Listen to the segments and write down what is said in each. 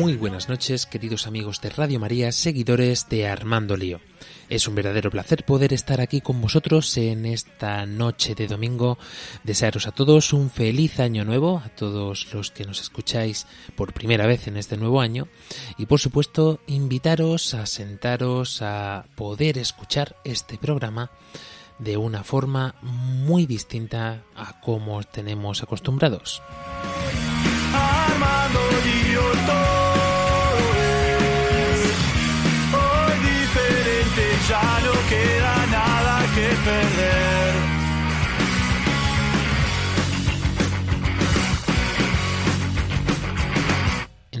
Muy buenas noches, queridos amigos de Radio María, seguidores de Armando Lío. Es un verdadero placer poder estar aquí con vosotros en esta noche de domingo. Desearos a todos un feliz año nuevo, a todos los que nos escucháis por primera vez en este nuevo año. Y por supuesto, invitaros a sentaros a poder escuchar este programa de una forma muy distinta a como tenemos acostumbrados. Armando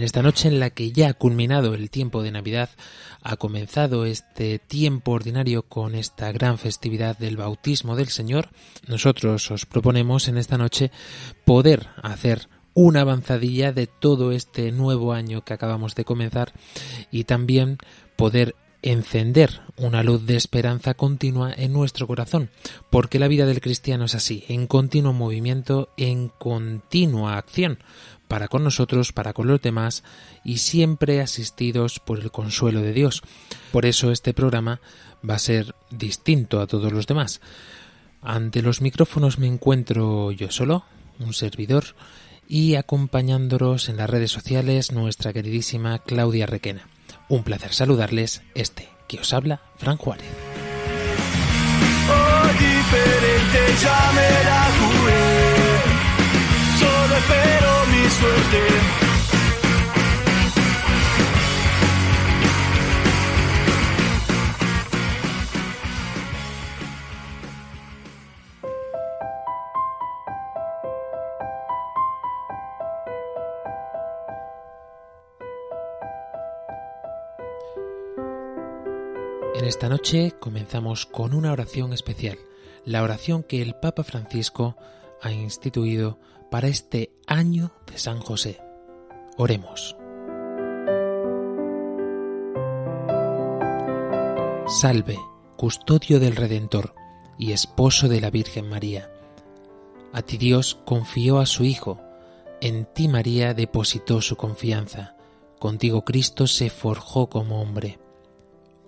En esta noche en la que ya ha culminado el tiempo de Navidad, ha comenzado este tiempo ordinario con esta gran festividad del bautismo del Señor, nosotros os proponemos en esta noche poder hacer una avanzadilla de todo este nuevo año que acabamos de comenzar y también poder encender una luz de esperanza continua en nuestro corazón, porque la vida del cristiano es así, en continuo movimiento, en continua acción, para con nosotros, para con los demás, y siempre asistidos por el consuelo de Dios. Por eso este programa va a ser distinto a todos los demás. Ante los micrófonos me encuentro yo solo, un servidor, y acompañándonos en las redes sociales nuestra queridísima Claudia Requena. Un placer saludarles, este que os habla, Fran Juárez. Esta noche comenzamos con una oración especial, la oración que el Papa Francisco ha instituido para este año de San José. Oremos. Salve, custodio del Redentor y esposo de la Virgen María. A ti Dios confió a su Hijo, en ti María depositó su confianza, contigo Cristo se forjó como hombre.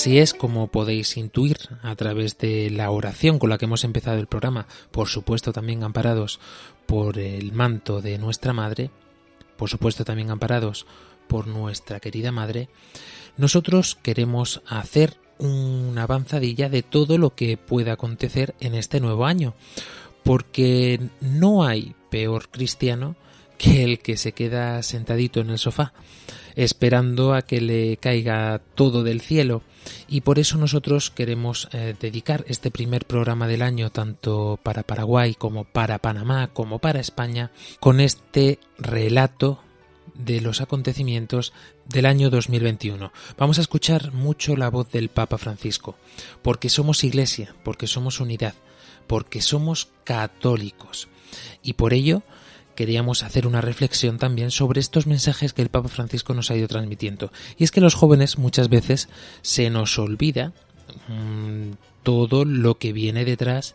Así es como podéis intuir a través de la oración con la que hemos empezado el programa, por supuesto también amparados por el manto de nuestra Madre, por supuesto también amparados por nuestra querida Madre, nosotros queremos hacer una avanzadilla de todo lo que pueda acontecer en este nuevo año, porque no hay peor cristiano que el que se queda sentadito en el sofá, esperando a que le caiga todo del cielo. Y por eso nosotros queremos eh, dedicar este primer programa del año, tanto para Paraguay como para Panamá, como para España, con este relato de los acontecimientos del año 2021. Vamos a escuchar mucho la voz del Papa Francisco, porque somos iglesia, porque somos unidad, porque somos católicos. Y por ello queríamos hacer una reflexión también sobre estos mensajes que el Papa Francisco nos ha ido transmitiendo. Y es que los jóvenes muchas veces se nos olvida mmm, todo lo que viene detrás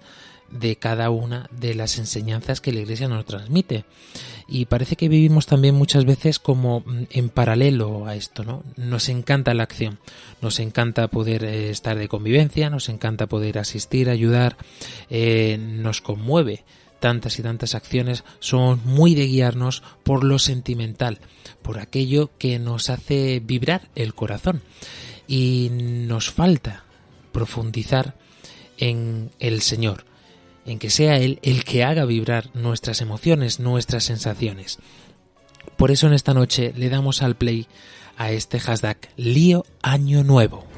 de cada una de las enseñanzas que la Iglesia nos transmite. Y parece que vivimos también muchas veces como mm, en paralelo a esto, ¿no? Nos encanta la acción, nos encanta poder eh, estar de convivencia, nos encanta poder asistir, ayudar, eh, nos conmueve tantas y tantas acciones son muy de guiarnos por lo sentimental, por aquello que nos hace vibrar el corazón. Y nos falta profundizar en el Señor, en que sea Él el que haga vibrar nuestras emociones, nuestras sensaciones. Por eso en esta noche le damos al play a este hashtag Lío Año Nuevo.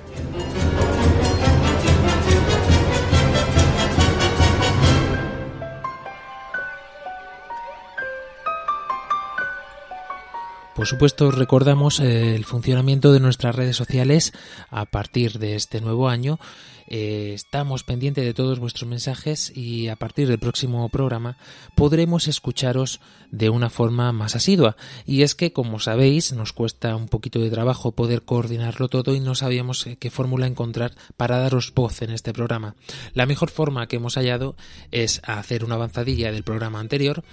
Por supuesto, recordamos eh, el funcionamiento de nuestras redes sociales a partir de este nuevo año eh, estamos pendientes de todos vuestros mensajes y a partir del próximo programa podremos escucharos de una forma más asidua. Y es que, como sabéis, nos cuesta un poquito de trabajo poder coordinarlo todo y no sabíamos eh, qué fórmula encontrar para daros voz en este programa. La mejor forma que hemos hallado es hacer una avanzadilla del programa anterior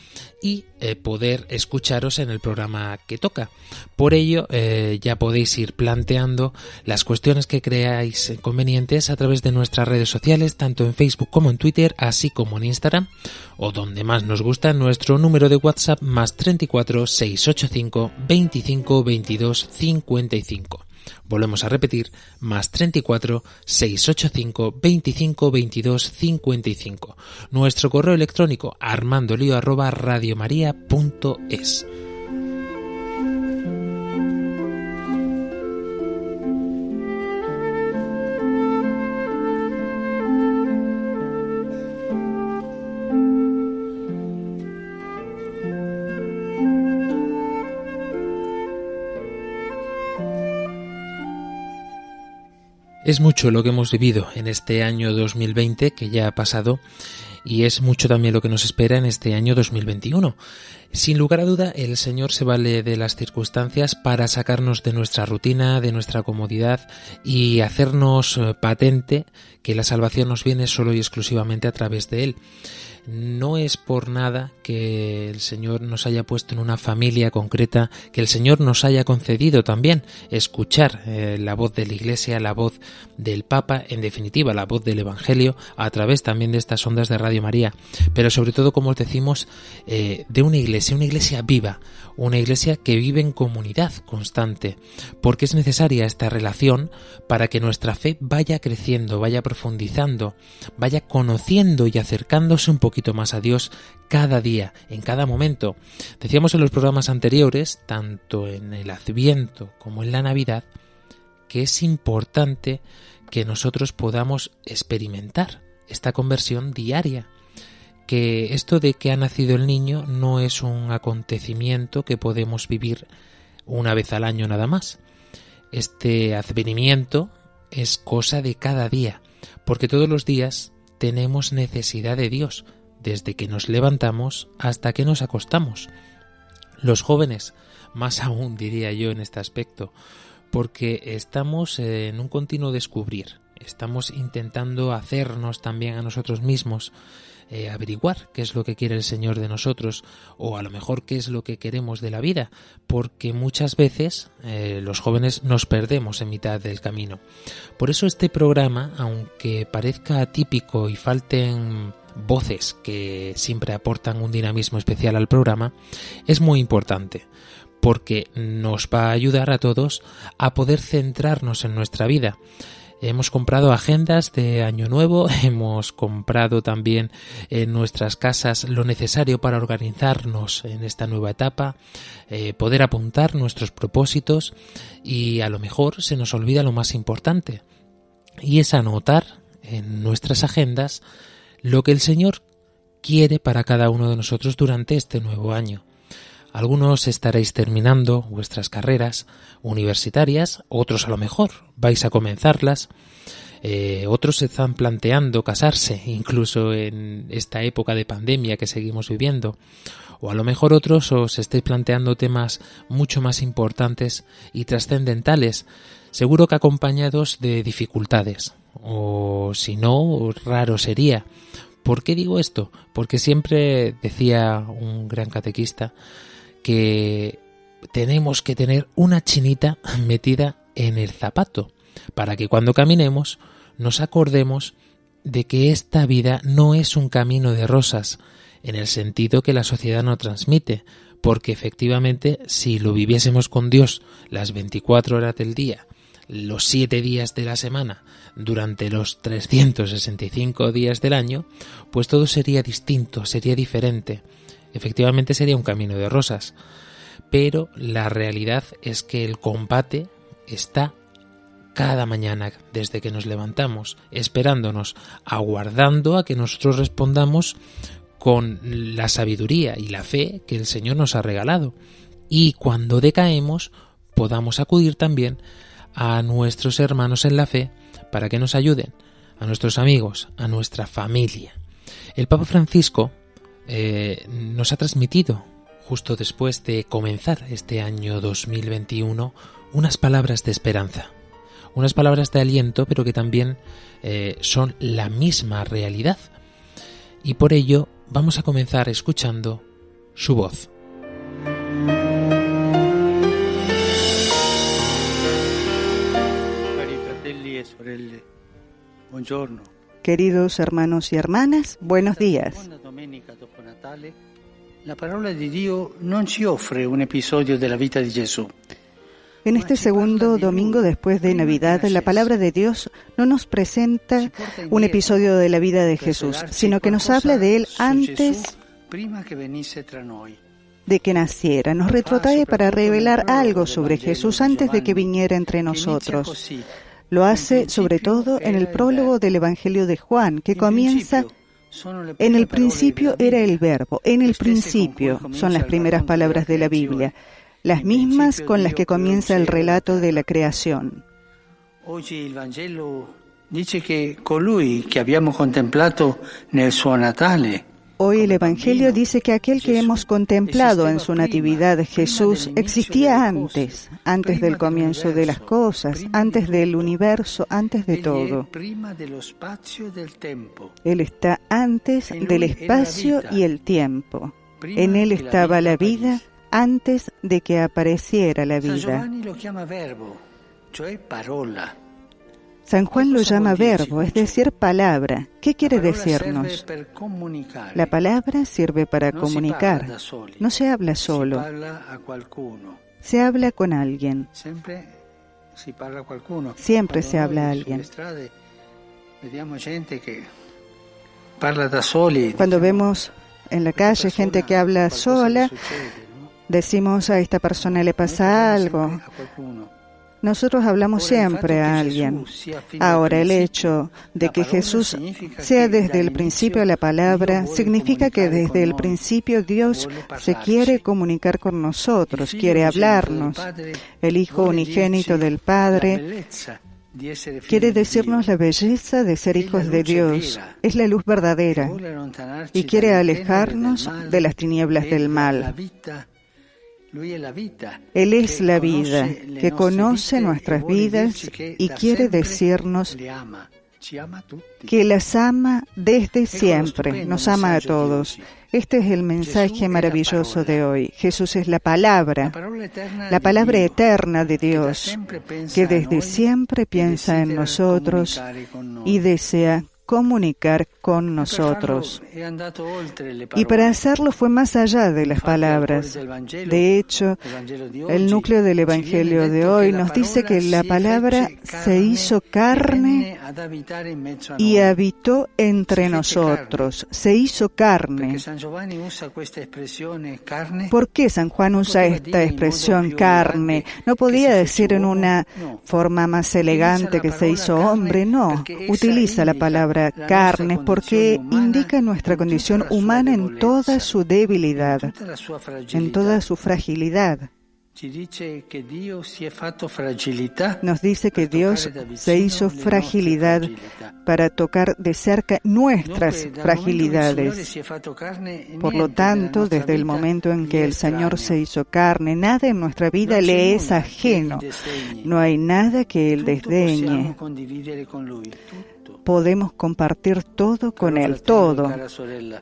y eh, poder escucharos en el programa que toca. Por ello, ya podéis ir planteando las cuestiones que creáis convenientes a través de nuestras redes sociales, tanto en Facebook como en Twitter, así como en Instagram, o donde más nos gusta, nuestro número de WhatsApp más 34 685 25 22 55. Volvemos a repetir, más 34 685 25 22 55. Nuestro correo electrónico armandolio arroba radiomaria.es. Es mucho lo que hemos vivido en este año 2020 que ya ha pasado y es mucho también lo que nos espera en este año 2021. Sin lugar a duda, el Señor se vale de las circunstancias para sacarnos de nuestra rutina, de nuestra comodidad y hacernos eh, patente que la salvación nos viene solo y exclusivamente a través de Él. No es por nada que el Señor nos haya puesto en una familia concreta, que el Señor nos haya concedido también escuchar eh, la voz de la Iglesia, la voz del Papa, en definitiva la voz del Evangelio, a través también de estas ondas de Radio María, pero sobre todo, como os decimos, eh, de una iglesia, una iglesia viva, una iglesia que vive en comunidad constante, porque es necesaria esta relación para que nuestra fe vaya creciendo, vaya profundizando, vaya conociendo y acercándose un poquito más a Dios cada día, en cada momento. Decíamos en los programas anteriores, tanto en el Adviento como en la Navidad, que es importante que nosotros podamos experimentar esta conversión diaria que esto de que ha nacido el niño no es un acontecimiento que podemos vivir una vez al año nada más. Este advenimiento es cosa de cada día, porque todos los días tenemos necesidad de Dios, desde que nos levantamos hasta que nos acostamos. Los jóvenes, más aún diría yo en este aspecto, porque estamos en un continuo descubrir, estamos intentando hacernos también a nosotros mismos eh, averiguar qué es lo que quiere el Señor de nosotros o a lo mejor qué es lo que queremos de la vida, porque muchas veces eh, los jóvenes nos perdemos en mitad del camino. Por eso este programa, aunque parezca atípico y falten voces que siempre aportan un dinamismo especial al programa, es muy importante porque nos va a ayudar a todos a poder centrarnos en nuestra vida, Hemos comprado agendas de Año Nuevo, hemos comprado también en nuestras casas lo necesario para organizarnos en esta nueva etapa, eh, poder apuntar nuestros propósitos y a lo mejor se nos olvida lo más importante y es anotar en nuestras agendas lo que el Señor quiere para cada uno de nosotros durante este nuevo año. Algunos estaréis terminando vuestras carreras universitarias, otros a lo mejor vais a comenzarlas, eh, otros se están planteando casarse, incluso en esta época de pandemia que seguimos viviendo, o a lo mejor otros os estáis planteando temas mucho más importantes y trascendentales, seguro que acompañados de dificultades, o si no, raro sería, ¿Por qué digo esto? Porque siempre decía un gran catequista que tenemos que tener una chinita metida en el zapato para que cuando caminemos nos acordemos de que esta vida no es un camino de rosas, en el sentido que la sociedad no transmite, porque efectivamente si lo viviésemos con Dios las 24 horas del día, los 7 días de la semana, durante los 365 días del año, pues todo sería distinto, sería diferente. Efectivamente sería un camino de rosas, pero la realidad es que el combate está cada mañana desde que nos levantamos, esperándonos, aguardando a que nosotros respondamos con la sabiduría y la fe que el Señor nos ha regalado. Y cuando decaemos, podamos acudir también a nuestros hermanos en la fe para que nos ayuden, a nuestros amigos, a nuestra familia. El Papa Francisco eh, nos ha transmitido, justo después de comenzar este año 2021, unas palabras de esperanza unas palabras de aliento, pero que también eh, son la misma realidad. Y por ello vamos a comenzar escuchando su voz. Queridos hermanos y hermanas, buenos días. La palabra de Dios no ci offre un episodio de la vida de Jesús. En este segundo domingo después de Navidad, la palabra de Dios no nos presenta un episodio de la vida de Jesús, sino que nos habla de él antes de que naciera. Nos retrotrae para revelar algo sobre Jesús antes de que viniera entre nosotros. Lo hace sobre todo en el prólogo del Evangelio de Juan, que comienza en el principio era el verbo, en el principio son las primeras palabras de la Biblia las mismas con las que comienza el relato de la creación. Hoy el Evangelio dice que colui que habíamos contemplado nel suo natale Hoy el Evangelio dice que aquel que hemos contemplado en su natividad, Jesús, existía antes, antes del comienzo de las cosas, antes del universo, antes de todo. Él está antes del espacio y el tiempo. En Él estaba la vida antes de que apareciera la vida. San Juan lo llama verbo, es decir, palabra. ¿Qué quiere decirnos? La palabra sirve para comunicar. No se habla solo. Se habla con alguien. Siempre se habla a alguien. Cuando vemos en la calle gente que habla sola, decimos a esta persona le pasa algo. Nosotros hablamos siempre a alguien. Ahora, el hecho de que Jesús sea desde el principio la palabra significa que desde el principio Dios se quiere comunicar con nosotros, quiere hablarnos. El Hijo unigénito del Padre quiere decirnos la belleza de ser hijos de Dios. Es la luz verdadera y quiere alejarnos de las tinieblas del mal. Él es la vida, que conoce nuestras vidas y quiere decirnos que las ama desde siempre, nos ama a todos. Este es el mensaje maravilloso de hoy. Jesús es la palabra, la palabra eterna de Dios, que desde siempre piensa en nosotros y desea comunicar con nosotros. Y para hacerlo fue más allá de las palabras. De hecho, el núcleo del Evangelio de hoy nos dice que la palabra se hizo carne y habitó entre nosotros. Se hizo carne. ¿Por qué San Juan usa esta expresión carne? No podía decir en una forma más elegante que se hizo hombre, no. Utiliza la palabra carne porque indica nuestra condición humana en toda su debilidad, en toda su fragilidad. Nos dice que Dios se hizo fragilidad para tocar de cerca nuestras fragilidades. Por lo tanto, desde el momento en que el Señor se hizo carne, nada en nuestra vida le es ajeno. No hay nada que Él desdeñe. Podemos compartir todo con Él, todo.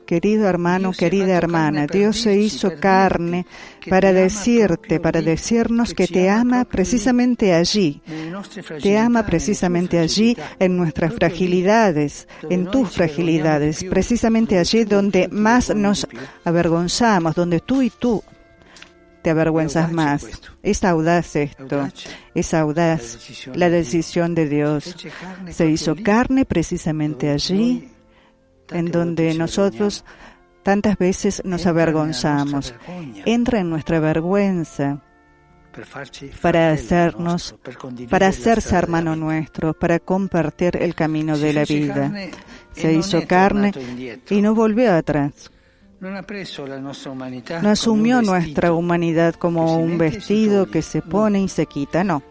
Querido hermano, querida hermana, Dios se hizo carne para decirte, para decirnos que te ama precisamente allí. Te ama precisamente allí en nuestras fragilidades, en tus fragilidades, precisamente allí donde más nos avergonzamos, donde tú y tú te avergüenzas más. Es audaz esto, es audaz la decisión de Dios. Se hizo carne precisamente allí, en donde nosotros tantas veces nos avergonzamos. Entra en nuestra vergüenza para hacernos, para hacerse hermano nuestro, para compartir el camino de la vida. Se hizo carne y no volvió atrás. No asumió nuestra humanidad como un vestido que se pone y se quita, no.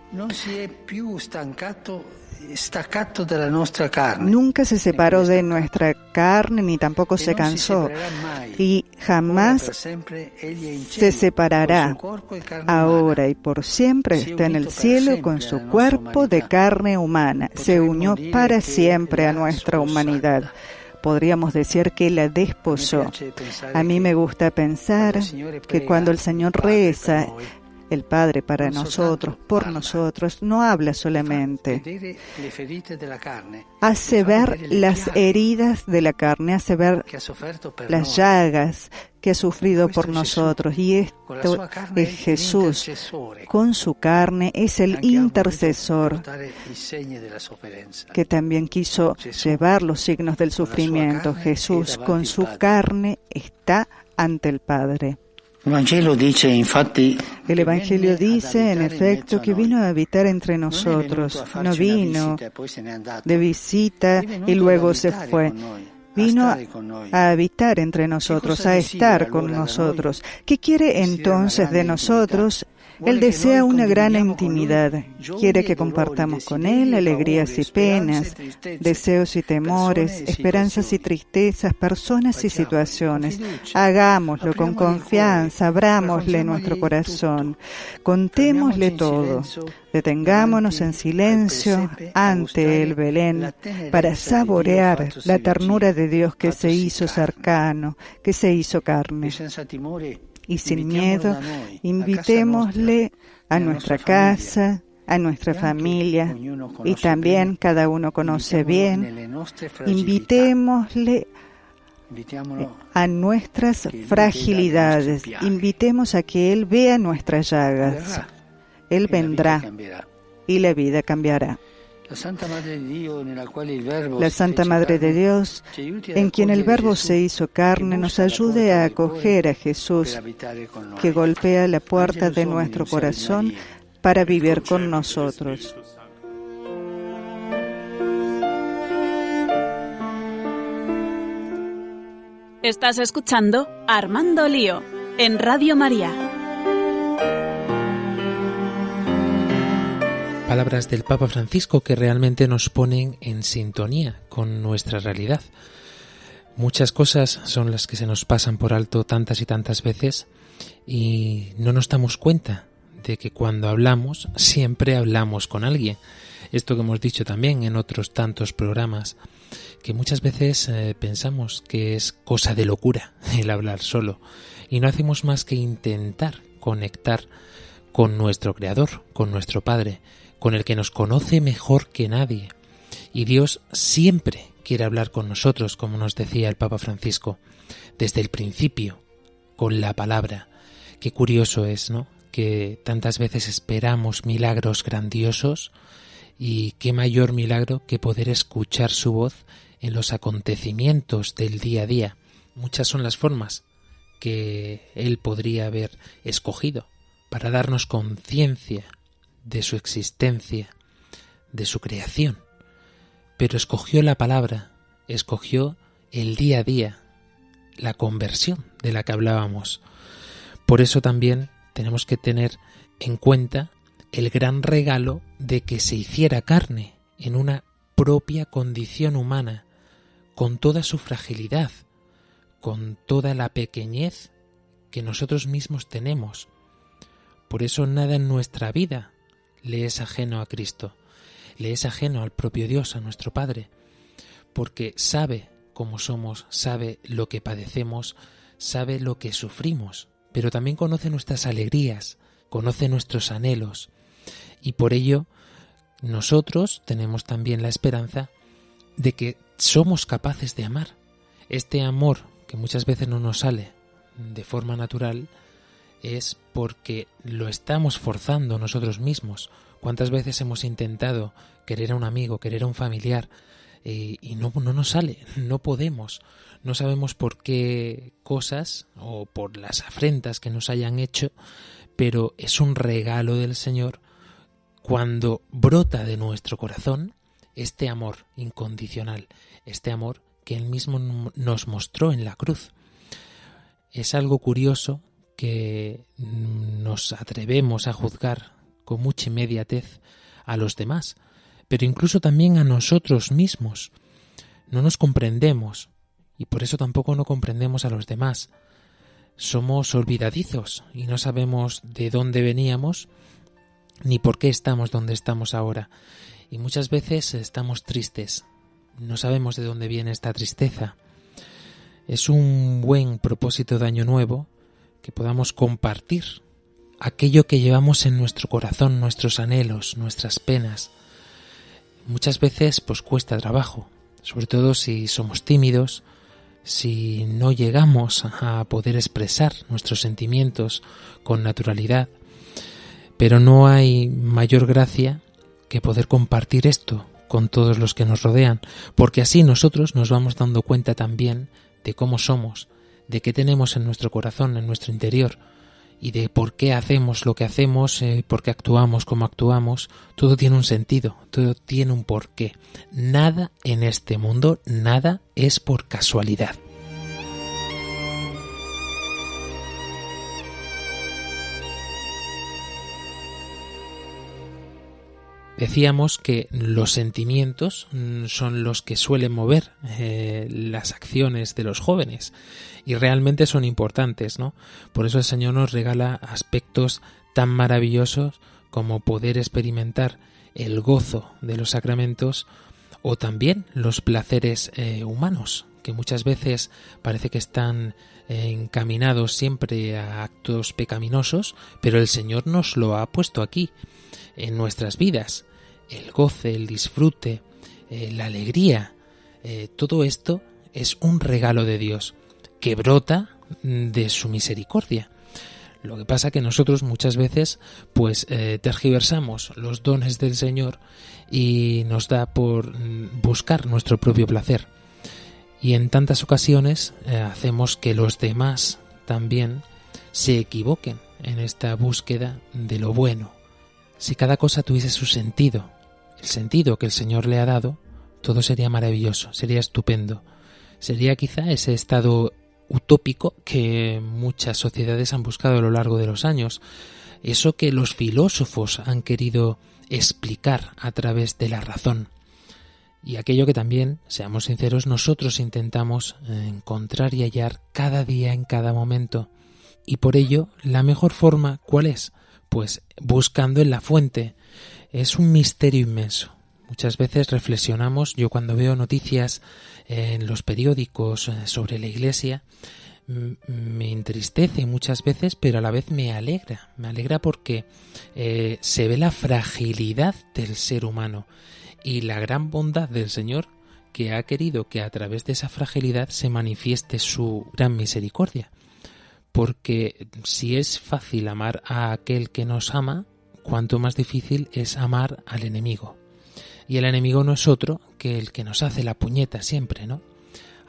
Nunca se separó de nuestra carne ni tampoco se cansó. y jamás se separará. Ahora y por siempre está en el cielo con su cuerpo de carne humana. Se unió para siempre a nuestra humanidad podríamos decir que la desposó. A mí me gusta pensar que cuando el Señor reza, el Padre para nosotros, por nosotros, no habla solamente. Hace ver las heridas de la carne, hace ver las llagas que ha sufrido por nosotros. Y esto es Jesús. Con su carne es el intercesor que también quiso llevar los signos del sufrimiento. Jesús con su carne está ante el Padre. El Evangelio dice, en efecto, que vino a habitar entre nosotros. No vino de visita y luego se fue vino a habitar entre nosotros, a estar con nosotros. ¿Qué quiere entonces de nosotros? Él desea una gran intimidad. Quiere que compartamos con Él alegrías y penas, deseos y temores, esperanzas y tristezas, personas y situaciones. Hagámoslo con confianza, abrámosle nuestro corazón, contémosle todo. Detengámonos en silencio ante el Belén para saborear la ternura de Dios que se hizo cercano, que se hizo carne y sin miedo, invitémosle a nuestra casa, a nuestra familia y también cada uno conoce bien, invitémosle a nuestras fragilidades, invitemos a que Él vea nuestras llagas, Él vendrá y la vida cambiará. La Santa Madre de Dios, en quien el Verbo se hizo carne, nos ayude a acoger a Jesús, que golpea la puerta de nuestro corazón para vivir con nosotros. Estás escuchando Armando Lío en Radio María. Palabras del Papa Francisco que realmente nos ponen en sintonía con nuestra realidad. Muchas cosas son las que se nos pasan por alto tantas y tantas veces y no nos damos cuenta de que cuando hablamos siempre hablamos con alguien. Esto que hemos dicho también en otros tantos programas, que muchas veces eh, pensamos que es cosa de locura el hablar solo y no hacemos más que intentar conectar con nuestro Creador, con nuestro Padre, con el que nos conoce mejor que nadie. Y Dios siempre quiere hablar con nosotros, como nos decía el Papa Francisco, desde el principio, con la palabra. Qué curioso es, ¿no? Que tantas veces esperamos milagros grandiosos y qué mayor milagro que poder escuchar su voz en los acontecimientos del día a día. Muchas son las formas que Él podría haber escogido para darnos conciencia de su existencia, de su creación, pero escogió la palabra, escogió el día a día, la conversión de la que hablábamos. Por eso también tenemos que tener en cuenta el gran regalo de que se hiciera carne en una propia condición humana, con toda su fragilidad, con toda la pequeñez que nosotros mismos tenemos. Por eso nada en nuestra vida le es ajeno a Cristo, le es ajeno al propio Dios, a nuestro Padre. porque sabe cómo somos, sabe lo que padecemos, sabe lo que sufrimos, pero también conoce nuestras alegrías, conoce nuestros anhelos, y por ello nosotros tenemos también la esperanza de que somos capaces de amar. Este amor que muchas veces no nos sale de forma natural es porque lo estamos forzando nosotros mismos. ¿Cuántas veces hemos intentado querer a un amigo, querer a un familiar eh, y no, no nos sale, no podemos, no sabemos por qué cosas o por las afrentas que nos hayan hecho, pero es un regalo del Señor cuando brota de nuestro corazón este amor incondicional, este amor que Él mismo nos mostró en la cruz. Es algo curioso que nos atrevemos a juzgar con mucha inmediatez a los demás, pero incluso también a nosotros mismos. No nos comprendemos y por eso tampoco no comprendemos a los demás. Somos olvidadizos y no sabemos de dónde veníamos ni por qué estamos donde estamos ahora. Y muchas veces estamos tristes. No sabemos de dónde viene esta tristeza. Es un buen propósito de Año Nuevo que podamos compartir aquello que llevamos en nuestro corazón, nuestros anhelos, nuestras penas, muchas veces pues cuesta trabajo, sobre todo si somos tímidos, si no llegamos a poder expresar nuestros sentimientos con naturalidad, pero no hay mayor gracia que poder compartir esto con todos los que nos rodean, porque así nosotros nos vamos dando cuenta también de cómo somos, de qué tenemos en nuestro corazón, en nuestro interior, y de por qué hacemos lo que hacemos, eh, por qué actuamos como actuamos, todo tiene un sentido, todo tiene un porqué. Nada en este mundo, nada es por casualidad. Decíamos que los sentimientos mm, son los que suelen mover eh, las acciones de los jóvenes y realmente son importantes, ¿no? Por eso el Señor nos regala aspectos tan maravillosos como poder experimentar el gozo de los sacramentos o también los placeres eh, humanos, que muchas veces parece que están eh, encaminados siempre a actos pecaminosos, pero el Señor nos lo ha puesto aquí, en nuestras vidas el goce, el disfrute, eh, la alegría, todo esto es un regalo de Dios que brota de su misericordia. Lo que pasa que nosotros muchas veces pues eh, tergiversamos los dones del Señor y nos da por mm, buscar nuestro propio placer. Y en tantas ocasiones hacemos que los demás también se equivoquen en esta búsqueda de lo bueno. Si cada cosa tuviese su sentido, el sentido que el Señor le ha dado, todo sería maravilloso, sería estupendo. Sería quizá ese estado utópico que muchas sociedades han buscado a lo largo de los años, eso que los filósofos han querido explicar a través de la razón. Y aquello que también, seamos sinceros, nosotros intentamos encontrar y hallar cada día en cada momento. Y por ello, la mejor forma, ¿cuál es? Pues buscando en la fuente, es un misterio inmenso. Muchas veces reflexionamos, yo cuando veo noticias en los periódicos eh, sobre la Iglesia, me entristece muchas veces, pero a la vez me alegra. Me alegra porque eh, se ve la fragilidad del ser humano y la gran bondad del Señor que ha querido que a través de esa fragilidad se manifieste su gran misericordia. Porque si es fácil amar a aquel que nos ama, cuanto más difícil es amar al enemigo. Y el enemigo no es otro que el que nos hace la puñeta siempre, ¿no?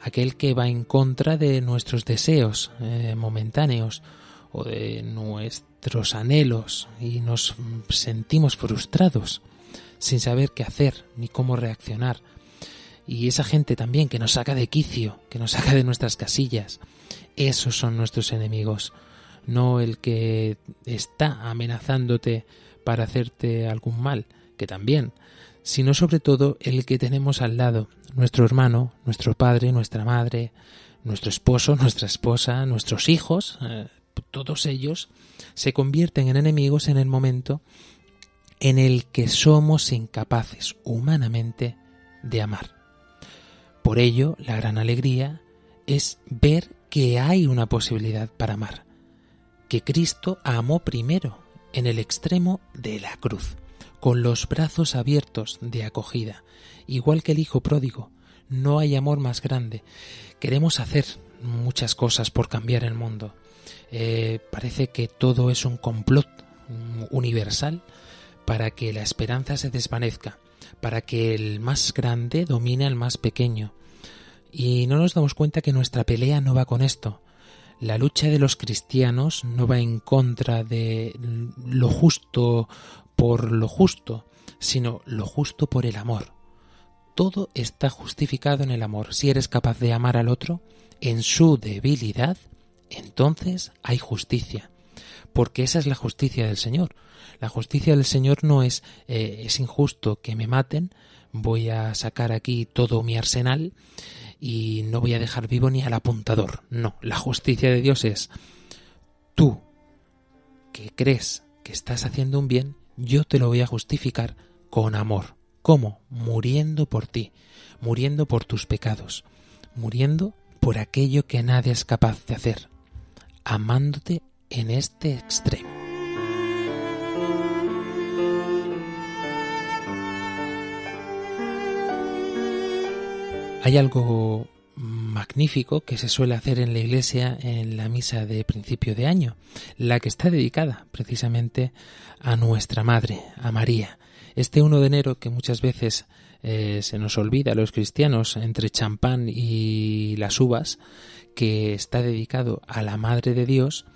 Aquel que va en contra de nuestros deseos eh, momentáneos o de nuestros anhelos y nos sentimos frustrados sin saber qué hacer ni cómo reaccionar. Y esa gente también que nos saca de quicio, que nos saca de nuestras casillas, esos son nuestros enemigos, no el que está amenazándote para hacerte algún mal, que también, sino sobre todo el que tenemos al lado, nuestro hermano, nuestro padre, nuestra madre, nuestro esposo, nuestra esposa, nuestros hijos, eh, todos ellos se convierten en enemigos en el momento en el que somos incapaces humanamente de amar. Por ello, la gran alegría es ver que hay una posibilidad para amar, que Cristo amó primero en el extremo de la cruz, con los brazos abiertos de acogida, igual que el Hijo pródigo. No hay amor más grande. Queremos hacer muchas cosas por cambiar el mundo. Eh, parece que todo es un complot universal para que la esperanza se desvanezca, para que el más grande domine al más pequeño. Y no nos damos cuenta que nuestra pelea no va con esto. La lucha de los cristianos no va en contra de lo justo por lo justo, sino lo justo por el amor. Todo está justificado en el amor. Si eres capaz de amar al otro en su debilidad, entonces hay justicia. Porque esa es la justicia del Señor. La justicia del Señor no es eh, es injusto que me maten, voy a sacar aquí todo mi arsenal y no voy a dejar vivo ni al apuntador. No, la justicia de Dios es tú que crees que estás haciendo un bien, yo te lo voy a justificar con amor. ¿Cómo? Muriendo por ti, muriendo por tus pecados, muriendo por aquello que nadie es capaz de hacer, amándote en este extremo. Hay algo magnífico que se suele hacer en la iglesia en la misa de principio de año, la que está dedicada precisamente a nuestra Madre, a María. Este 1 de enero que muchas veces eh, se nos olvida a los cristianos entre champán y las uvas, que está dedicado a la Madre de Dios,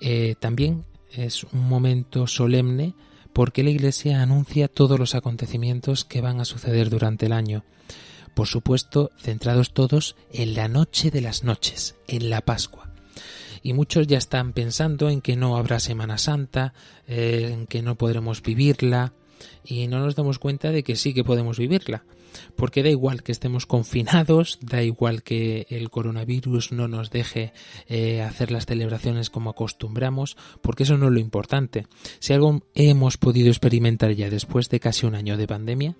eh, también es un momento solemne porque la Iglesia anuncia todos los acontecimientos que van a suceder durante el año por supuesto centrados todos en la noche de las noches, en la Pascua. Y muchos ya están pensando en que no habrá Semana Santa, eh, en que no podremos vivirla, y no nos damos cuenta de que sí que podemos vivirla porque da igual que estemos confinados, da igual que el coronavirus no nos deje eh, hacer las celebraciones como acostumbramos, porque eso no es lo importante. Si algo hemos podido experimentar ya después de casi un año de pandemia,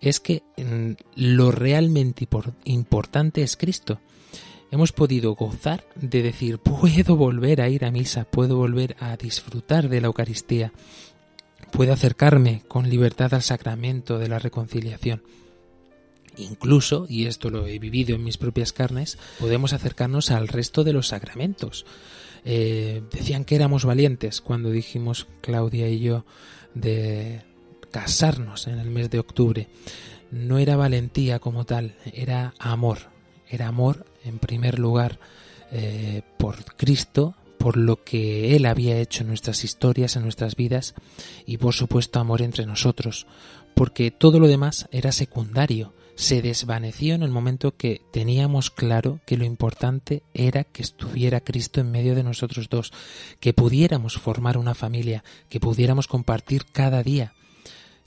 es que mm, lo realmente importante es Cristo. Hemos podido gozar de decir, puedo volver a ir a misa, puedo volver a disfrutar de la Eucaristía, puedo acercarme con libertad al sacramento de la reconciliación. Incluso, y esto lo he vivido en mis propias carnes, podemos acercarnos al resto de los sacramentos. Eh, decían que éramos valientes cuando dijimos Claudia y yo de casarnos en el mes de octubre. No era valentía como tal, era amor. Era amor en primer lugar eh, por Cristo, por lo que Él había hecho en nuestras historias, en nuestras vidas, y por supuesto amor entre nosotros, porque todo lo demás era secundario se desvaneció en el momento que teníamos claro que lo importante era que estuviera Cristo en medio de nosotros dos, que pudiéramos formar una familia, que pudiéramos compartir cada día,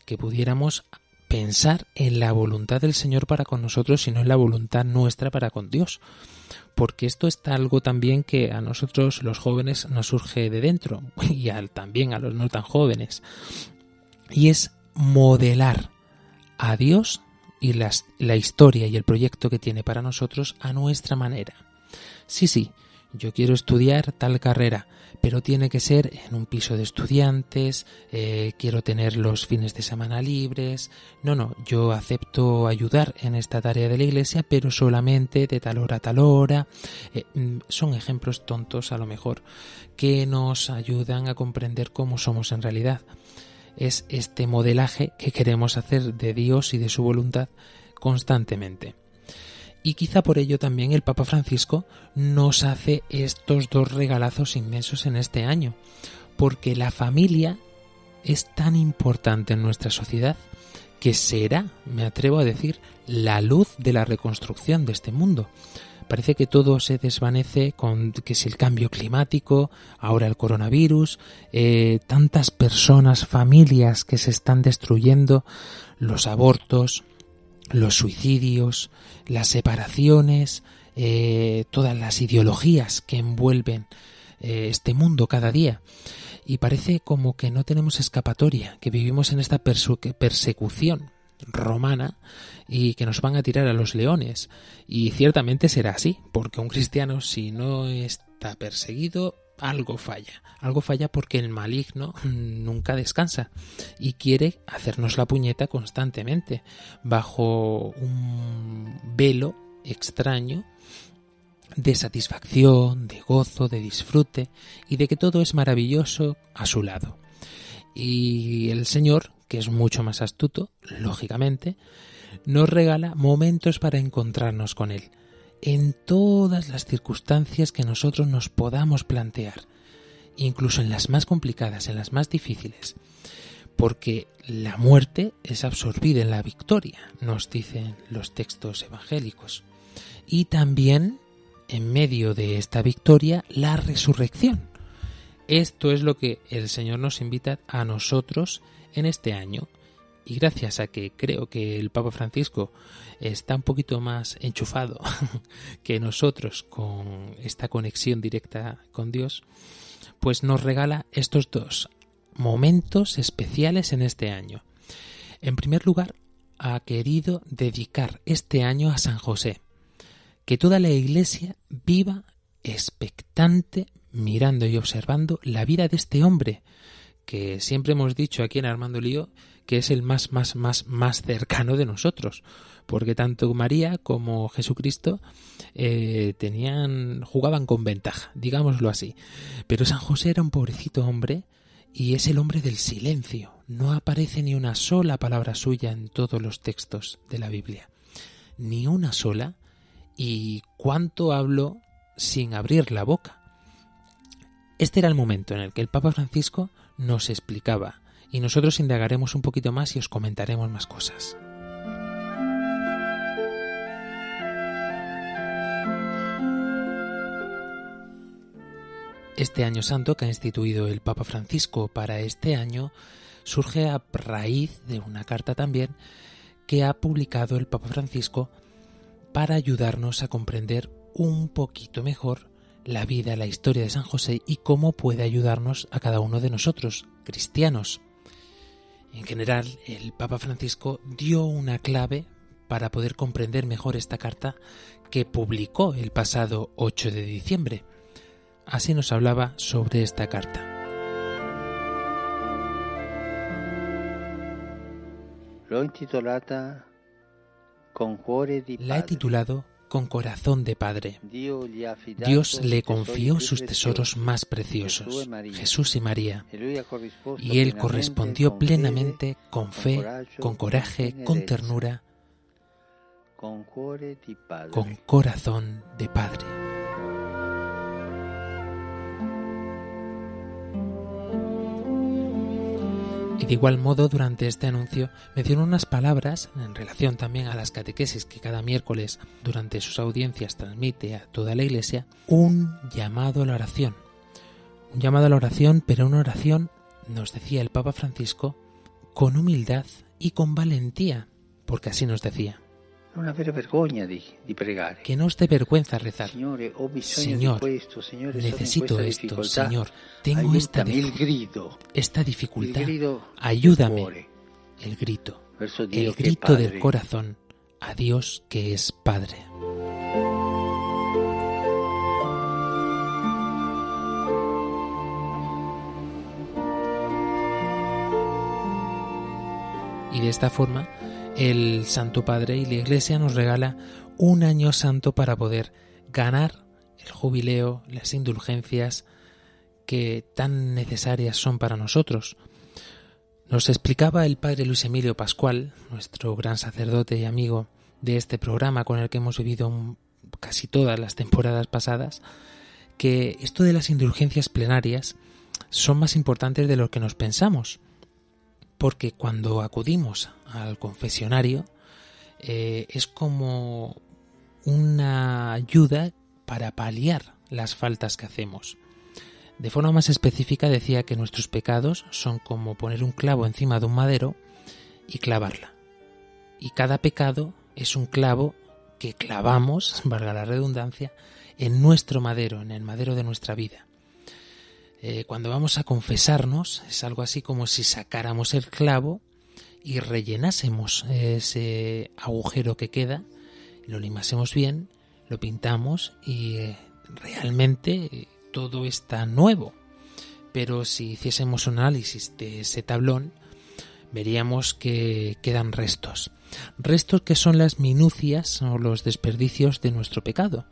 que pudiéramos pensar en la voluntad del Señor para con nosotros y no en la voluntad nuestra para con Dios. Porque esto está algo también que a nosotros los jóvenes nos surge de dentro y también a los no tan jóvenes. Y es modelar a Dios y la historia y el proyecto que tiene para nosotros a nuestra manera. Sí, sí, yo quiero estudiar tal carrera, pero tiene que ser en un piso de estudiantes, eh, quiero tener los fines de semana libres. No, no, yo acepto ayudar en esta tarea de la iglesia, pero solamente de tal hora a tal hora. Eh, mm, son ejemplos tontos a lo mejor que nos ayudan a comprender cómo somos en realidad es este modelaje que queremos hacer de Dios y de su voluntad constantemente. Y quizá por ello también el Papa Francisco nos hace estos dos regalazos inmensos en este año, porque la familia es tan importante en nuestra sociedad que será, me atrevo a decir, la luz de la reconstrucción de este mundo. Parece que todo se desvanece con que si el cambio climático, ahora el coronavirus, eh, tantas personas, familias que se están destruyendo, los abortos, los suicidios, las separaciones, eh, todas las ideologías que envuelven eh, este mundo cada día. Y parece como que no tenemos escapatoria, que vivimos en esta persecución romana y que nos van a tirar a los leones. Y ciertamente será así, porque un cristiano si no está perseguido, algo falla. Algo falla porque el maligno nunca descansa y quiere hacernos la puñeta constantemente, bajo un velo extraño de satisfacción, de gozo, de disfrute y de que todo es maravilloso a su lado. Y el Señor, que es mucho más astuto, lógicamente, nos regala momentos para encontrarnos con Él, en todas las circunstancias que nosotros nos podamos plantear, incluso en las más complicadas, en las más difíciles, porque la muerte es absorbida en la victoria, nos dicen los textos evangélicos, y también en medio de esta victoria la resurrección. Esto es lo que el Señor nos invita a nosotros en este año. Y gracias a que creo que el Papa Francisco está un poquito más enchufado que nosotros con esta conexión directa con Dios, pues nos regala estos dos momentos especiales en este año. En primer lugar, ha querido dedicar este año a San José, que toda la Iglesia viva expectante, mirando y observando la vida de este hombre, que siempre hemos dicho aquí en Armando Lío que es el más, más, más, más cercano de nosotros, porque tanto María como Jesucristo eh, tenían, jugaban con ventaja, digámoslo así. Pero San José era un pobrecito hombre y es el hombre del silencio. No aparece ni una sola palabra suya en todos los textos de la Biblia. Ni una sola. ¿Y cuánto hablo sin abrir la boca? Este era el momento en el que el Papa Francisco nos explicaba y nosotros indagaremos un poquito más y os comentaremos más cosas. Este año santo que ha instituido el Papa Francisco para este año surge a raíz de una carta también que ha publicado el Papa Francisco para ayudarnos a comprender un poquito mejor la vida, la historia de San José y cómo puede ayudarnos a cada uno de nosotros, cristianos. En general, el Papa Francisco dio una clave para poder comprender mejor esta carta que publicó el pasado 8 de diciembre. Así nos hablaba sobre esta carta. La he titulado con corazón de padre. Dios le confió sus tesoros más preciosos, Jesús y María, y él correspondió plenamente con fe, con coraje, con ternura, con corazón de padre. Y de igual modo, durante este anuncio, mencionó unas palabras en relación también a las catequesis que cada miércoles durante sus audiencias transmite a toda la Iglesia, un llamado a la oración. Un llamado a la oración, pero una oración, nos decía el Papa Francisco, con humildad y con valentía, porque así nos decía. Que no os dé vergüenza rezar. Señor, necesito esto, Señor. Tengo esta, esta dificultad. Ayúdame. El grito. El grito del corazón a Dios que es Padre. Y de esta forma el Santo Padre y la Iglesia nos regala un año santo para poder ganar el jubileo, las indulgencias que tan necesarias son para nosotros. Nos explicaba el Padre Luis Emilio Pascual, nuestro gran sacerdote y amigo de este programa con el que hemos vivido casi todas las temporadas pasadas, que esto de las indulgencias plenarias son más importantes de lo que nos pensamos porque cuando acudimos al confesionario eh, es como una ayuda para paliar las faltas que hacemos. De forma más específica decía que nuestros pecados son como poner un clavo encima de un madero y clavarla. Y cada pecado es un clavo que clavamos, valga la redundancia, en nuestro madero, en el madero de nuestra vida. Eh, cuando vamos a confesarnos es algo así como si sacáramos el clavo y rellenásemos ese agujero que queda, lo limásemos bien, lo pintamos y eh, realmente todo está nuevo. Pero si hiciésemos un análisis de ese tablón, veríamos que quedan restos. Restos que son las minucias o los desperdicios de nuestro pecado.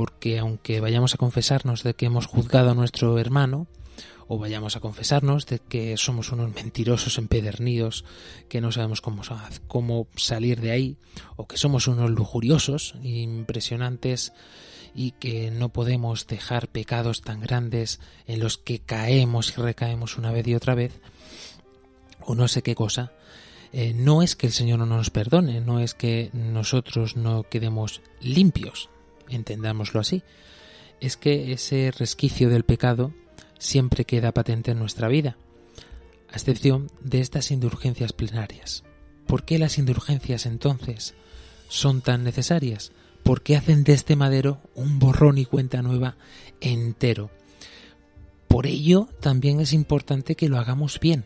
Porque aunque vayamos a confesarnos de que hemos juzgado a nuestro hermano, o vayamos a confesarnos de que somos unos mentirosos empedernidos que no sabemos cómo, cómo salir de ahí, o que somos unos lujuriosos impresionantes y que no podemos dejar pecados tan grandes en los que caemos y recaemos una vez y otra vez, o no sé qué cosa, eh, no es que el Señor no nos perdone, no es que nosotros no quedemos limpios, entendámoslo así, es que ese resquicio del pecado siempre queda patente en nuestra vida, a excepción de estas indulgencias plenarias. ¿Por qué las indulgencias entonces son tan necesarias? Porque hacen de este madero un borrón y cuenta nueva entero. Por ello también es importante que lo hagamos bien.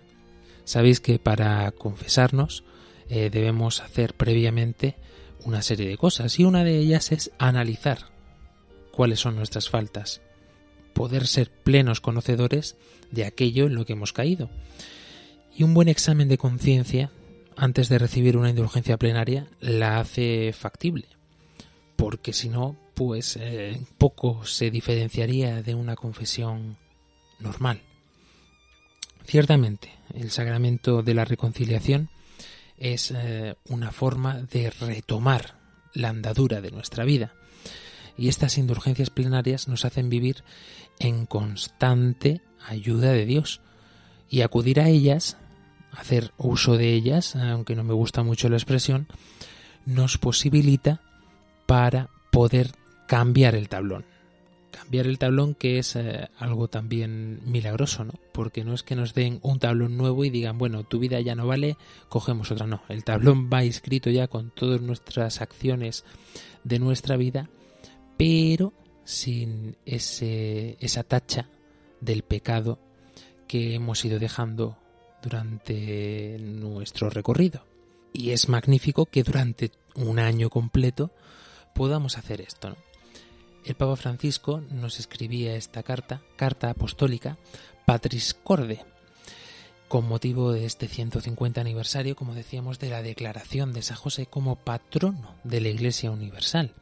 Sabéis que para confesarnos eh, debemos hacer previamente una serie de cosas y una de ellas es analizar cuáles son nuestras faltas poder ser plenos conocedores de aquello en lo que hemos caído. Y un buen examen de conciencia antes de recibir una indulgencia plenaria la hace factible, porque si no, pues eh, poco se diferenciaría de una confesión normal. Ciertamente, el sacramento de la reconciliación es eh, una forma de retomar la andadura de nuestra vida, y estas indulgencias plenarias nos hacen vivir en constante ayuda de Dios y acudir a ellas, hacer uso de ellas, aunque no me gusta mucho la expresión, nos posibilita para poder cambiar el tablón. Cambiar el tablón que es eh, algo también milagroso, ¿no? Porque no es que nos den un tablón nuevo y digan, bueno, tu vida ya no vale, cogemos otra, no. El tablón va escrito ya con todas nuestras acciones de nuestra vida pero sin ese, esa tacha del pecado que hemos ido dejando durante nuestro recorrido. Y es magnífico que durante un año completo podamos hacer esto. El Papa Francisco nos escribía esta carta, carta apostólica, Patris Corde, con motivo de este 150 aniversario, como decíamos, de la declaración de San José como patrono de la Iglesia Universal.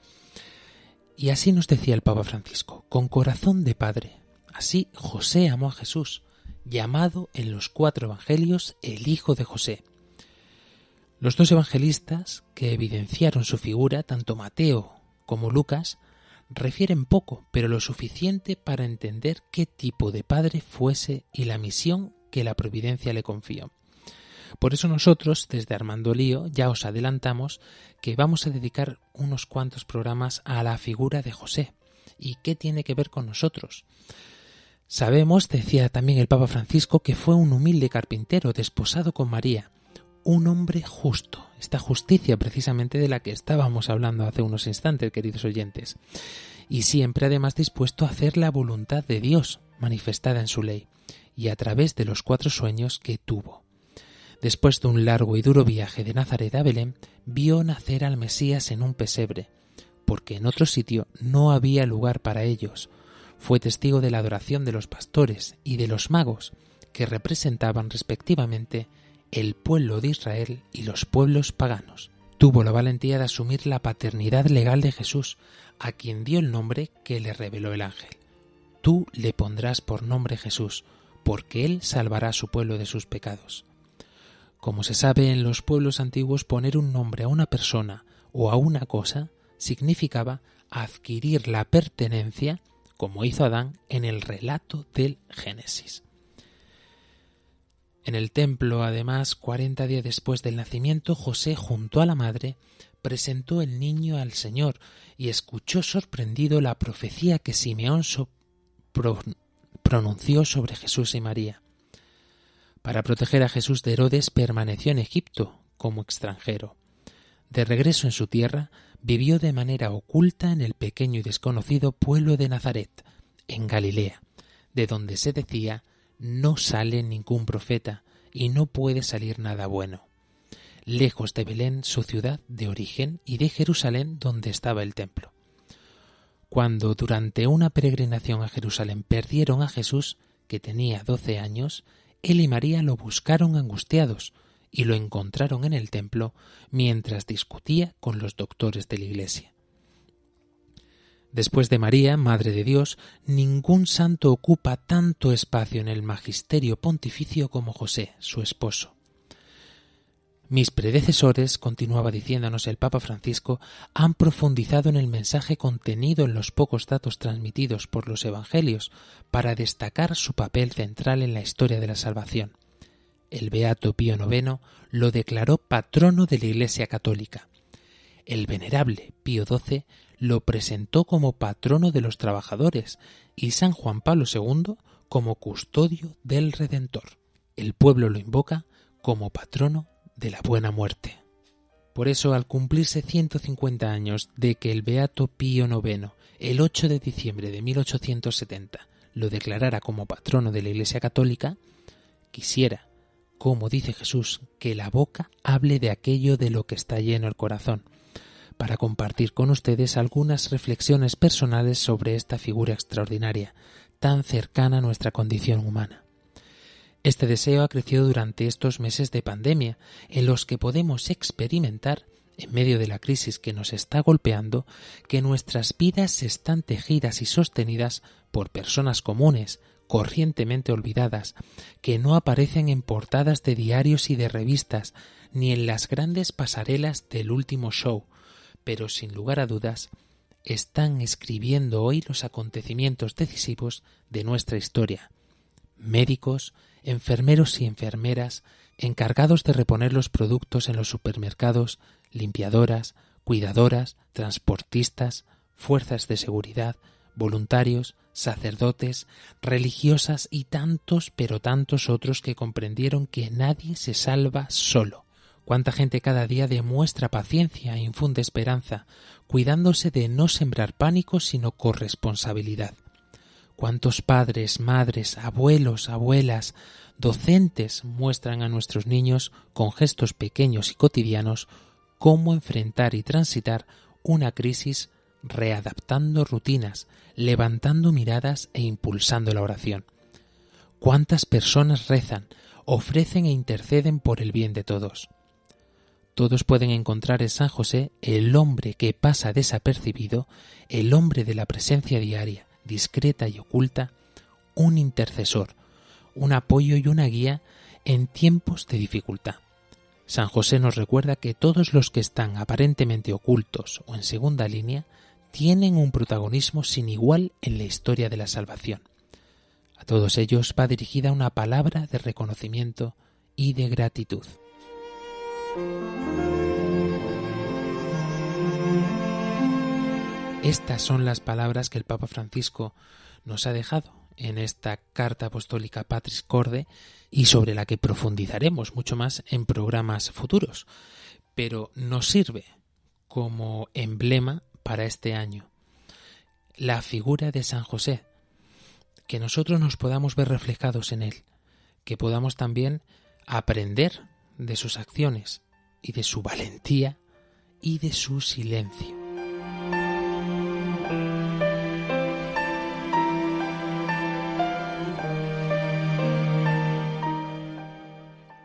Y así nos decía el Papa Francisco, con corazón de Padre. Así José amó a Jesús, llamado en los cuatro evangelios el Hijo de José. Los dos evangelistas que evidenciaron su figura, tanto Mateo como Lucas, refieren poco, pero lo suficiente para entender qué tipo de padre fuese y la misión que la providencia le confió. Por eso nosotros, desde Armando Lío, ya os adelantamos que vamos a dedicar unos cuantos programas a la figura de José. ¿Y qué tiene que ver con nosotros? Sabemos, decía también el Papa Francisco, que fue un humilde carpintero desposado con María, un hombre justo, esta justicia precisamente de la que estábamos hablando hace unos instantes, queridos oyentes, y siempre además dispuesto a hacer la voluntad de Dios manifestada en su ley, y a través de los cuatro sueños que tuvo. Después de un largo y duro viaje de Nazaret a Belén, vio nacer al Mesías en un pesebre, porque en otro sitio no había lugar para ellos. Fue testigo de la adoración de los pastores y de los magos, que representaban respectivamente el pueblo de Israel y los pueblos paganos. Tuvo la valentía de asumir la paternidad legal de Jesús, a quien dio el nombre que le reveló el ángel. Tú le pondrás por nombre Jesús, porque él salvará a su pueblo de sus pecados. Como se sabe en los pueblos antiguos, poner un nombre a una persona o a una cosa significaba adquirir la pertenencia, como hizo Adán en el relato del Génesis. En el templo, además, cuarenta días después del nacimiento, José, junto a la madre, presentó el niño al Señor y escuchó sorprendido la profecía que Simeón pronunció sobre Jesús y María. Para proteger a Jesús de Herodes permaneció en Egipto como extranjero. De regreso en su tierra, vivió de manera oculta en el pequeño y desconocido pueblo de Nazaret, en Galilea, de donde se decía no sale ningún profeta y no puede salir nada bueno. lejos de Belén, su ciudad de origen, y de Jerusalén, donde estaba el templo. Cuando durante una peregrinación a Jerusalén perdieron a Jesús, que tenía doce años, él y María lo buscaron angustiados y lo encontraron en el templo mientras discutía con los doctores de la Iglesia. Después de María, Madre de Dios, ningún santo ocupa tanto espacio en el magisterio pontificio como José, su esposo. Mis predecesores, continuaba diciéndonos el Papa Francisco, han profundizado en el mensaje contenido en los pocos datos transmitidos por los Evangelios para destacar su papel central en la historia de la salvación. El Beato Pío IX lo declaró patrono de la Iglesia Católica. El venerable Pío XII lo presentó como patrono de los trabajadores y San Juan Pablo II como custodio del Redentor. El pueblo lo invoca como patrono de la buena muerte. Por eso, al cumplirse 150 años de que el Beato Pío IX, el 8 de diciembre de 1870, lo declarara como patrono de la Iglesia Católica, quisiera, como dice Jesús, que la boca hable de aquello de lo que está lleno el corazón, para compartir con ustedes algunas reflexiones personales sobre esta figura extraordinaria, tan cercana a nuestra condición humana. Este deseo ha crecido durante estos meses de pandemia, en los que podemos experimentar, en medio de la crisis que nos está golpeando, que nuestras vidas están tejidas y sostenidas por personas comunes, corrientemente olvidadas, que no aparecen en portadas de diarios y de revistas, ni en las grandes pasarelas del último show, pero sin lugar a dudas, están escribiendo hoy los acontecimientos decisivos de nuestra historia. Médicos, enfermeros y enfermeras encargados de reponer los productos en los supermercados, limpiadoras, cuidadoras, transportistas, fuerzas de seguridad, voluntarios, sacerdotes, religiosas y tantos pero tantos otros que comprendieron que nadie se salva solo. Cuánta gente cada día demuestra paciencia e infunde esperanza, cuidándose de no sembrar pánico sino corresponsabilidad cuántos padres, madres, abuelos, abuelas, docentes muestran a nuestros niños con gestos pequeños y cotidianos cómo enfrentar y transitar una crisis readaptando rutinas, levantando miradas e impulsando la oración. Cuántas personas rezan, ofrecen e interceden por el bien de todos. Todos pueden encontrar en San José el hombre que pasa desapercibido, el hombre de la presencia diaria, discreta y oculta, un intercesor, un apoyo y una guía en tiempos de dificultad. San José nos recuerda que todos los que están aparentemente ocultos o en segunda línea tienen un protagonismo sin igual en la historia de la salvación. A todos ellos va dirigida una palabra de reconocimiento y de gratitud. Estas son las palabras que el Papa Francisco nos ha dejado en esta carta apostólica Patris Corde y sobre la que profundizaremos mucho más en programas futuros. Pero nos sirve como emblema para este año la figura de San José, que nosotros nos podamos ver reflejados en él, que podamos también aprender de sus acciones y de su valentía y de su silencio.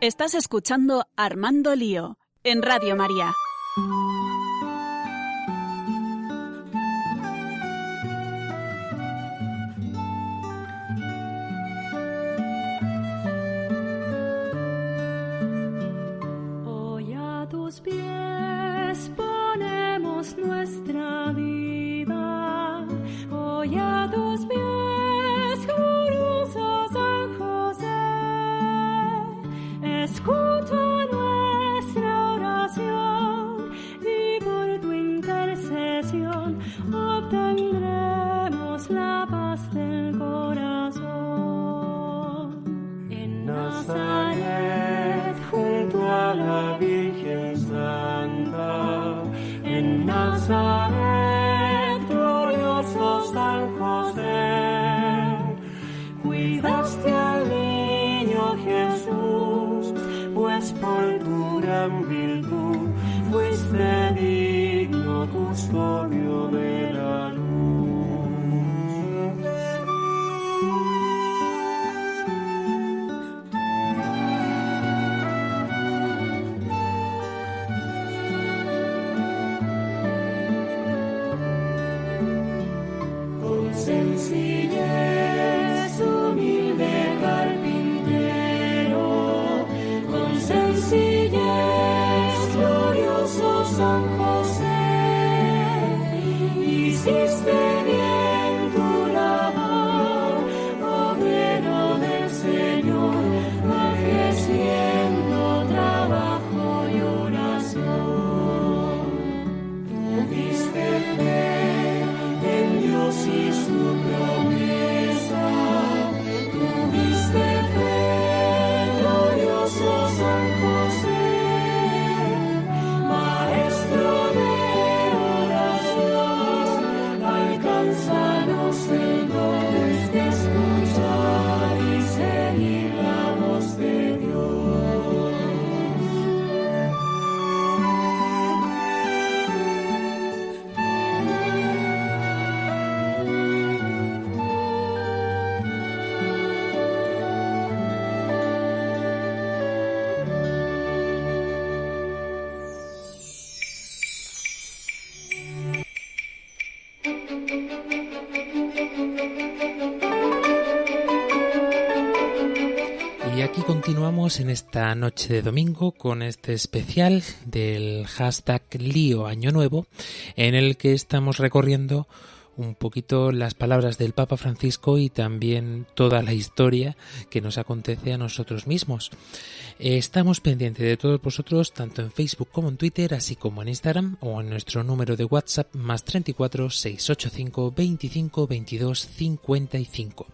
Estás escuchando Armando Lío en Radio María. En esta noche de domingo con este especial del hashtag Lío Año Nuevo, en el que estamos recorriendo un poquito las palabras del Papa Francisco y también toda la historia que nos acontece a nosotros mismos. Estamos pendientes de todos vosotros, tanto en Facebook como en Twitter, así como en Instagram o en nuestro número de WhatsApp más 34 685 25 22 55.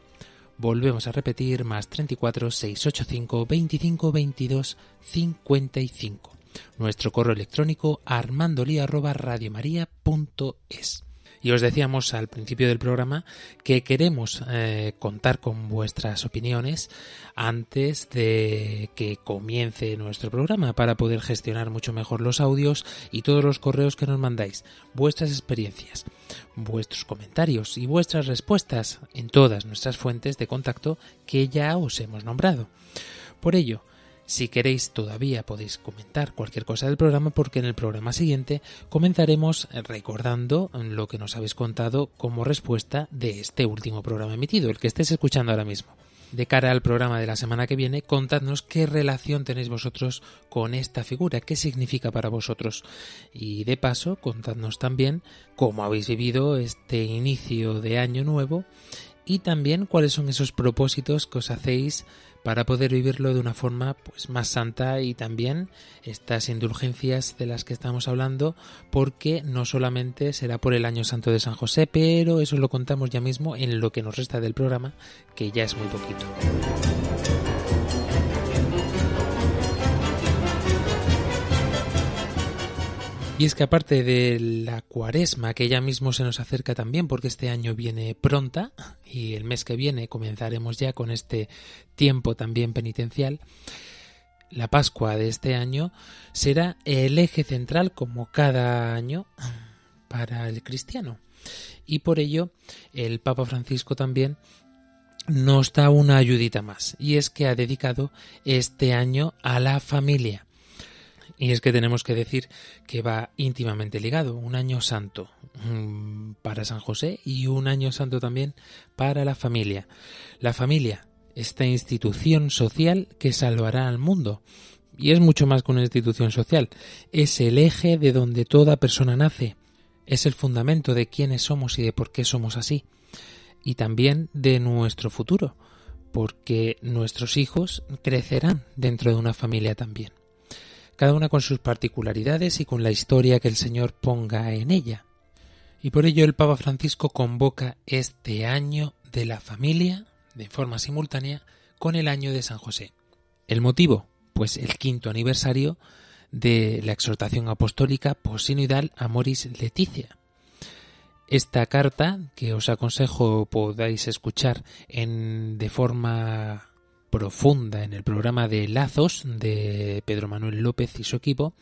Volvemos a repetir más 34 685 25 22 55. Nuestro correo electrónico armandolia@radiomaria.es. Y os decíamos al principio del programa que queremos eh, contar con vuestras opiniones antes de que comience nuestro programa para poder gestionar mucho mejor los audios y todos los correos que nos mandáis, vuestras experiencias, vuestros comentarios y vuestras respuestas en todas nuestras fuentes de contacto que ya os hemos nombrado. Por ello, si queréis todavía podéis comentar cualquier cosa del programa porque en el programa siguiente comenzaremos recordando lo que nos habéis contado como respuesta de este último programa emitido, el que estés escuchando ahora mismo. De cara al programa de la semana que viene, contadnos qué relación tenéis vosotros con esta figura, qué significa para vosotros. Y de paso, contadnos también cómo habéis vivido este inicio de año nuevo y también cuáles son esos propósitos que os hacéis para poder vivirlo de una forma pues más santa y también estas indulgencias de las que estamos hablando porque no solamente será por el año santo de San José pero eso lo contamos ya mismo en lo que nos resta del programa que ya es muy poquito. Y es que aparte de la cuaresma, que ya mismo se nos acerca también, porque este año viene pronta y el mes que viene comenzaremos ya con este tiempo también penitencial, la Pascua de este año será el eje central como cada año para el cristiano. Y por ello el Papa Francisco también nos da una ayudita más, y es que ha dedicado este año a la familia y es que tenemos que decir que va íntimamente ligado, un año santo mm, para San José y un año santo también para la familia. La familia, esta institución social que salvará al mundo. Y es mucho más que una institución social, es el eje de donde toda persona nace, es el fundamento de quiénes somos y de por qué somos así, y también de nuestro futuro, porque nuestros hijos crecerán dentro de una familia también cada una con sus particularidades y con la historia que el Señor ponga en ella. Y por ello el Papa Francisco convoca este año de la familia, de forma simultánea, con el año de San José. ¿El motivo? Pues el quinto aniversario de la exhortación apostólica posinodal Amoris Leticia. Esta carta, que os aconsejo podáis escuchar en, de forma profunda en el programa de Lazos de Pedro Manuel López y su equipo,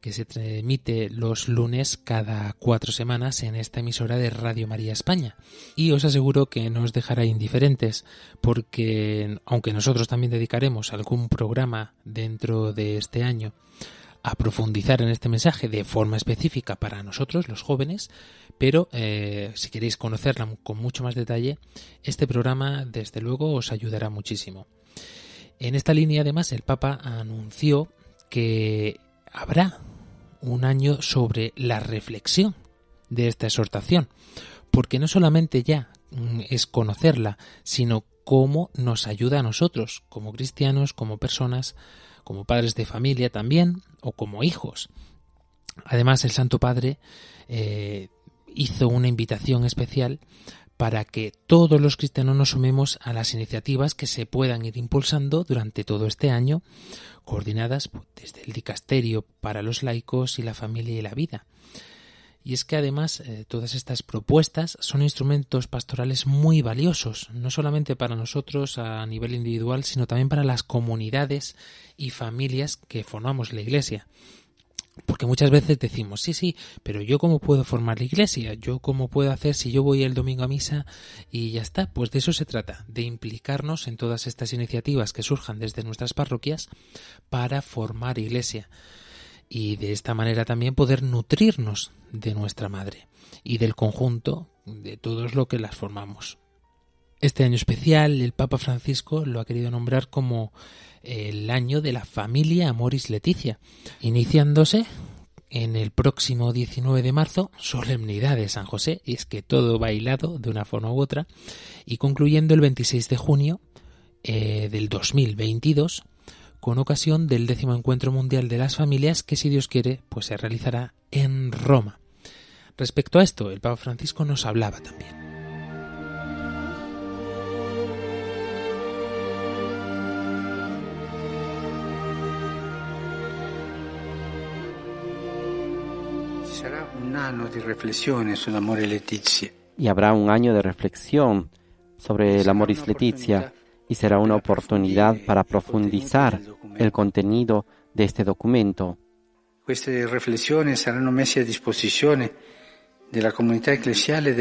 que se emite los lunes cada cuatro semanas en esta emisora de Radio María España. Y os aseguro que no os dejará indiferentes, porque aunque nosotros también dedicaremos algún programa dentro de este año a profundizar en este mensaje de forma específica para nosotros, los jóvenes, pero eh, si queréis conocerla con mucho más detalle, este programa desde luego os ayudará muchísimo. En esta línea, además, el Papa anunció que habrá un año sobre la reflexión de esta exhortación, porque no solamente ya mm, es conocerla, sino cómo nos ayuda a nosotros, como cristianos, como personas, como padres de familia también, o como hijos. Además, el Santo Padre eh, hizo una invitación especial para que todos los cristianos nos sumemos a las iniciativas que se puedan ir impulsando durante todo este año, coordinadas desde el dicasterio para los laicos y la familia y la vida. Y es que además eh, todas estas propuestas son instrumentos pastorales muy valiosos, no solamente para nosotros a nivel individual, sino también para las comunidades y familias que formamos la Iglesia. Porque muchas veces decimos, sí, sí, pero yo cómo puedo formar la iglesia, yo cómo puedo hacer si yo voy el domingo a misa y ya está. Pues de eso se trata, de implicarnos en todas estas iniciativas que surjan desde nuestras parroquias para formar iglesia. Y de esta manera también poder nutrirnos de nuestra madre y del conjunto de todos lo que las formamos. Este año especial el Papa Francisco lo ha querido nombrar como el año de la familia Amoris Leticia, iniciándose en el próximo 19 de marzo, solemnidad de San José, y es que todo bailado de una forma u otra, y concluyendo el 26 de junio eh, del 2022, con ocasión del décimo encuentro mundial de las familias que, si Dios quiere, pues se realizará en Roma. Respecto a esto, el Papa Francisco nos hablaba también. Y habrá un año de reflexión sobre el Amoris Letizia y será una oportunidad para profundizar el contenido de este documento.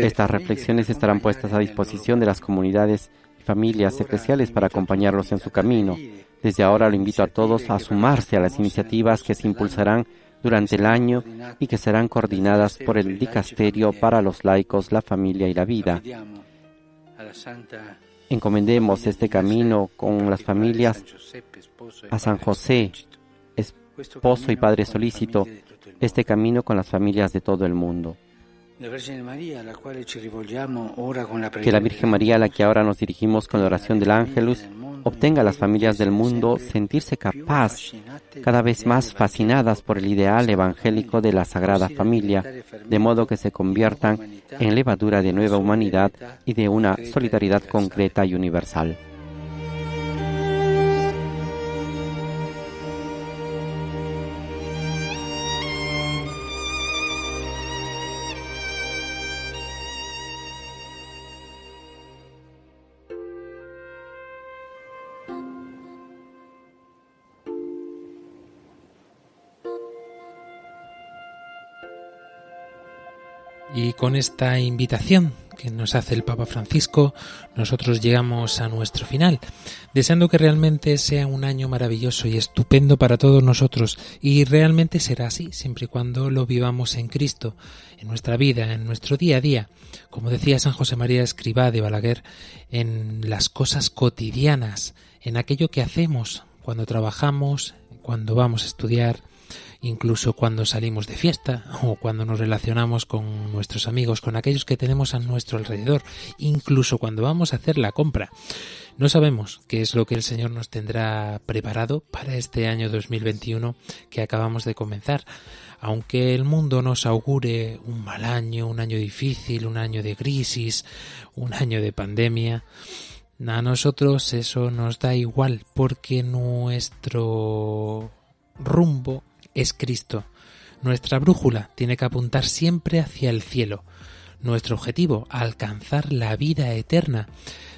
Estas reflexiones estarán puestas a disposición de las comunidades y familias eclesiales para acompañarlos en su camino. Desde ahora lo invito a todos a sumarse a las iniciativas que se impulsarán durante el año y que serán coordinadas por el Dicasterio para los laicos, la familia y la vida. Encomendemos este camino con las familias a San José, esposo y padre solícito, este camino con las familias de todo el mundo. Que la Virgen María, a la que ahora nos dirigimos con la oración del Ángelus, obtenga a las familias del mundo sentirse capaz, cada vez más fascinadas por el ideal evangélico de la Sagrada Familia, de modo que se conviertan en levadura de nueva humanidad y de una solidaridad concreta y universal. Con esta invitación que nos hace el Papa Francisco, nosotros llegamos a nuestro final, deseando que realmente sea un año maravilloso y estupendo para todos nosotros, y realmente será así, siempre y cuando lo vivamos en Cristo, en nuestra vida, en nuestro día a día, como decía San José María Escribá de Balaguer, en las cosas cotidianas, en aquello que hacemos cuando trabajamos, cuando vamos a estudiar, incluso cuando salimos de fiesta o cuando nos relacionamos con nuestros amigos, con aquellos que tenemos a nuestro alrededor, incluso cuando vamos a hacer la compra. No sabemos qué es lo que el Señor nos tendrá preparado para este año 2021 que acabamos de comenzar. Aunque el mundo nos augure un mal año, un año difícil, un año de crisis, un año de pandemia, a nosotros eso nos da igual porque nuestro rumbo es Cristo. Nuestra brújula tiene que apuntar siempre hacia el cielo. Nuestro objetivo, alcanzar la vida eterna.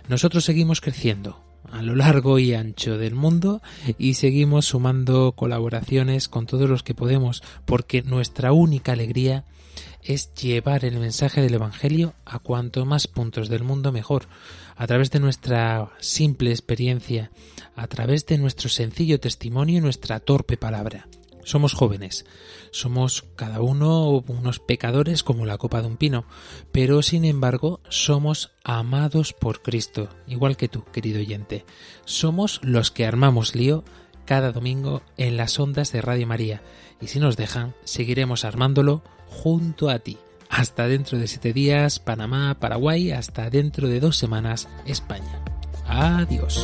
Nosotros seguimos creciendo a lo largo y ancho del mundo y seguimos sumando colaboraciones con todos los que podemos porque nuestra única alegría es llevar el mensaje del Evangelio a cuanto más puntos del mundo mejor, a través de nuestra simple experiencia, a través de nuestro sencillo testimonio y nuestra torpe palabra. Somos jóvenes, somos cada uno unos pecadores como la copa de un pino, pero sin embargo somos amados por Cristo, igual que tú, querido oyente. Somos los que armamos lío cada domingo en las ondas de Radio María, y si nos dejan, seguiremos armándolo junto a ti. Hasta dentro de siete días, Panamá, Paraguay, hasta dentro de dos semanas, España. Adiós.